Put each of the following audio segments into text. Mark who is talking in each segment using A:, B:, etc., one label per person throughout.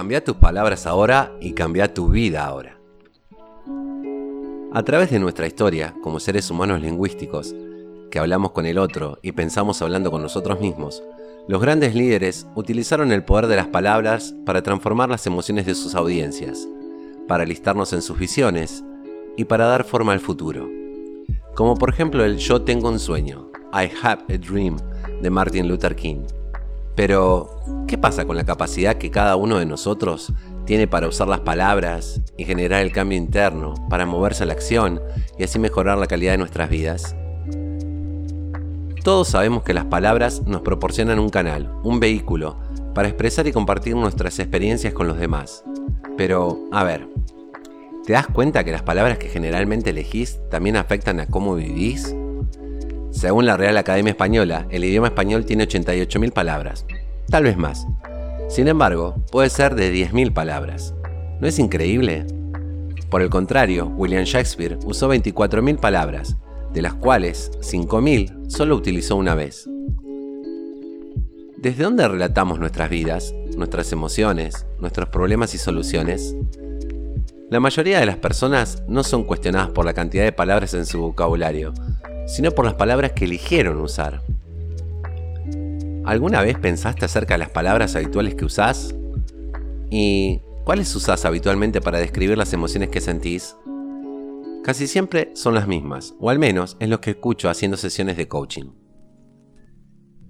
A: Cambia tus palabras ahora y cambia tu vida ahora. A través de nuestra historia, como seres humanos lingüísticos, que hablamos con el otro y pensamos hablando con nosotros mismos, los grandes líderes utilizaron el poder de las palabras para transformar las emociones de sus audiencias, para listarnos en sus visiones y para dar forma al futuro. Como por ejemplo el Yo tengo un sueño, I have a dream, de Martin Luther King. Pero, ¿qué pasa con la capacidad que cada uno de nosotros tiene para usar las palabras y generar el cambio interno, para moverse a la acción y así mejorar la calidad de nuestras vidas? Todos sabemos que las palabras nos proporcionan un canal, un vehículo, para expresar y compartir nuestras experiencias con los demás. Pero, a ver, ¿te das cuenta que las palabras que generalmente elegís también afectan a cómo vivís? Según la Real Academia Española, el idioma español tiene 88.000 palabras, tal vez más. Sin embargo, puede ser de 10.000 palabras. ¿No es increíble? Por el contrario, William Shakespeare usó 24.000 palabras, de las cuales 5.000 solo utilizó una vez. ¿Desde dónde relatamos nuestras vidas, nuestras emociones, nuestros problemas y soluciones? La mayoría de las personas no son cuestionadas por la cantidad de palabras en su vocabulario, sino por las palabras que eligieron usar. ¿Alguna vez pensaste acerca de las palabras habituales que usás? ¿Y cuáles usás habitualmente para describir las emociones que sentís? Casi siempre son las mismas, o al menos es lo que escucho haciendo sesiones de coaching.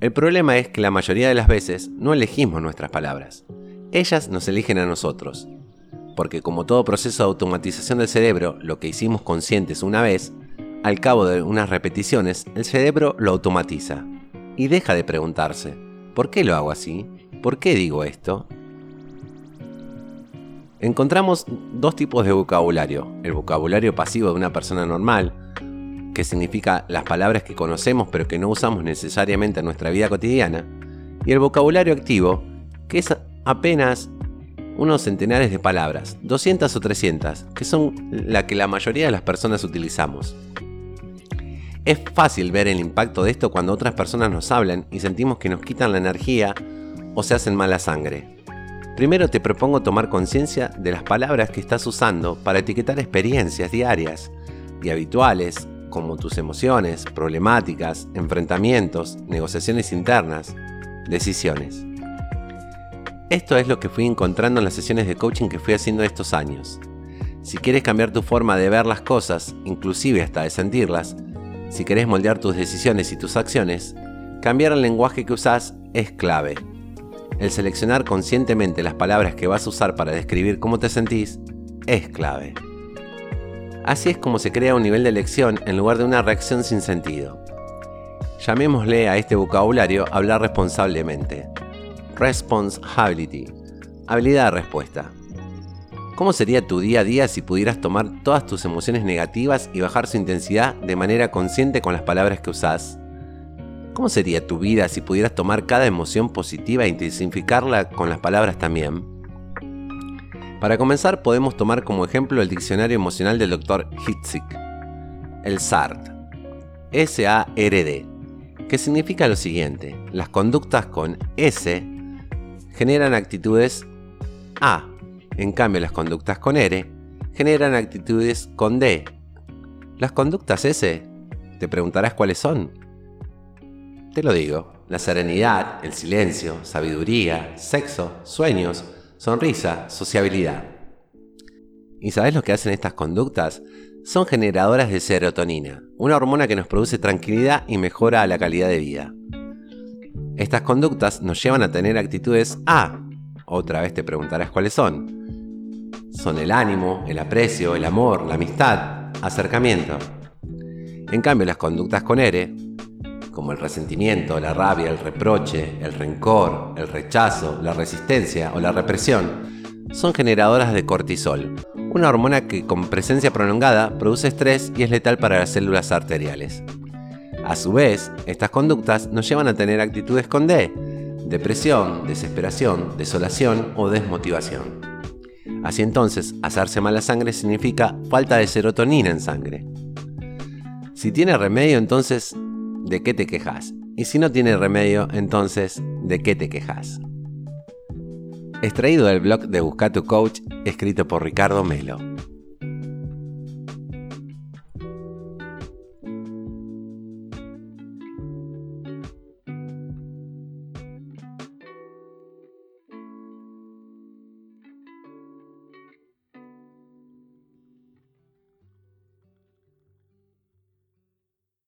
A: El problema es que la mayoría de las veces no elegimos nuestras palabras. Ellas nos eligen a nosotros. Porque como todo proceso de automatización del cerebro, lo que hicimos conscientes una vez, al cabo de unas repeticiones, el cerebro lo automatiza y deja de preguntarse, ¿por qué lo hago así? ¿Por qué digo esto? Encontramos dos tipos de vocabulario. El vocabulario pasivo de una persona normal, que significa las palabras que conocemos pero que no usamos necesariamente en nuestra vida cotidiana, y el vocabulario activo, que es apenas unos centenares de palabras, 200 o 300, que son la que la mayoría de las personas utilizamos. Es fácil ver el impacto de esto cuando otras personas nos hablan y sentimos que nos quitan la energía o se hacen mala sangre. Primero te propongo tomar conciencia de las palabras que estás usando para etiquetar experiencias diarias y habituales como tus emociones, problemáticas, enfrentamientos, negociaciones internas, decisiones. Esto es lo que fui encontrando en las sesiones de coaching que fui haciendo estos años. Si quieres cambiar tu forma de ver las cosas, inclusive hasta de sentirlas, si querés moldear tus decisiones y tus acciones, cambiar el lenguaje que usás es clave el seleccionar conscientemente las palabras que vas a usar para describir cómo te sentís es clave. Así es como se crea un nivel de elección en lugar de una reacción sin sentido. Llamémosle a este vocabulario hablar responsablemente. Responsibility. Habilidad de respuesta. ¿Cómo sería tu día a día si pudieras tomar todas tus emociones negativas y bajar su intensidad de manera consciente con las palabras que usás? ¿Cómo sería tu vida si pudieras tomar cada emoción positiva e intensificarla con las palabras también? Para comenzar, podemos tomar como ejemplo el diccionario emocional del Dr. Hitzik, el SART, S-A-R-D, que significa lo siguiente: las conductas con S generan actitudes A, en cambio las conductas con R generan actitudes con D. Las conductas S, te preguntarás cuáles son. Te lo digo, la serenidad, el silencio, sabiduría, sexo, sueños, sonrisa, sociabilidad. ¿Y sabes lo que hacen estas conductas? Son generadoras de serotonina, una hormona que nos produce tranquilidad y mejora la calidad de vida. Estas conductas nos llevan a tener actitudes A. Otra vez te preguntarás cuáles son. Son el ánimo, el aprecio, el amor, la amistad, acercamiento. En cambio, las conductas con R como el resentimiento, la rabia, el reproche, el rencor, el rechazo, la resistencia o la represión, son generadoras de cortisol, una hormona que con presencia prolongada produce estrés y es letal para las células arteriales. A su vez, estas conductas nos llevan a tener actitudes con D, depresión, desesperación, desolación o desmotivación. Así entonces, hacerse mala sangre significa falta de serotonina en sangre. Si tiene remedio, entonces ¿de qué te quejas? Y si no tiene remedio, entonces, ¿de qué te quejas? extraído del blog de Busca tu Coach, escrito por Ricardo Melo.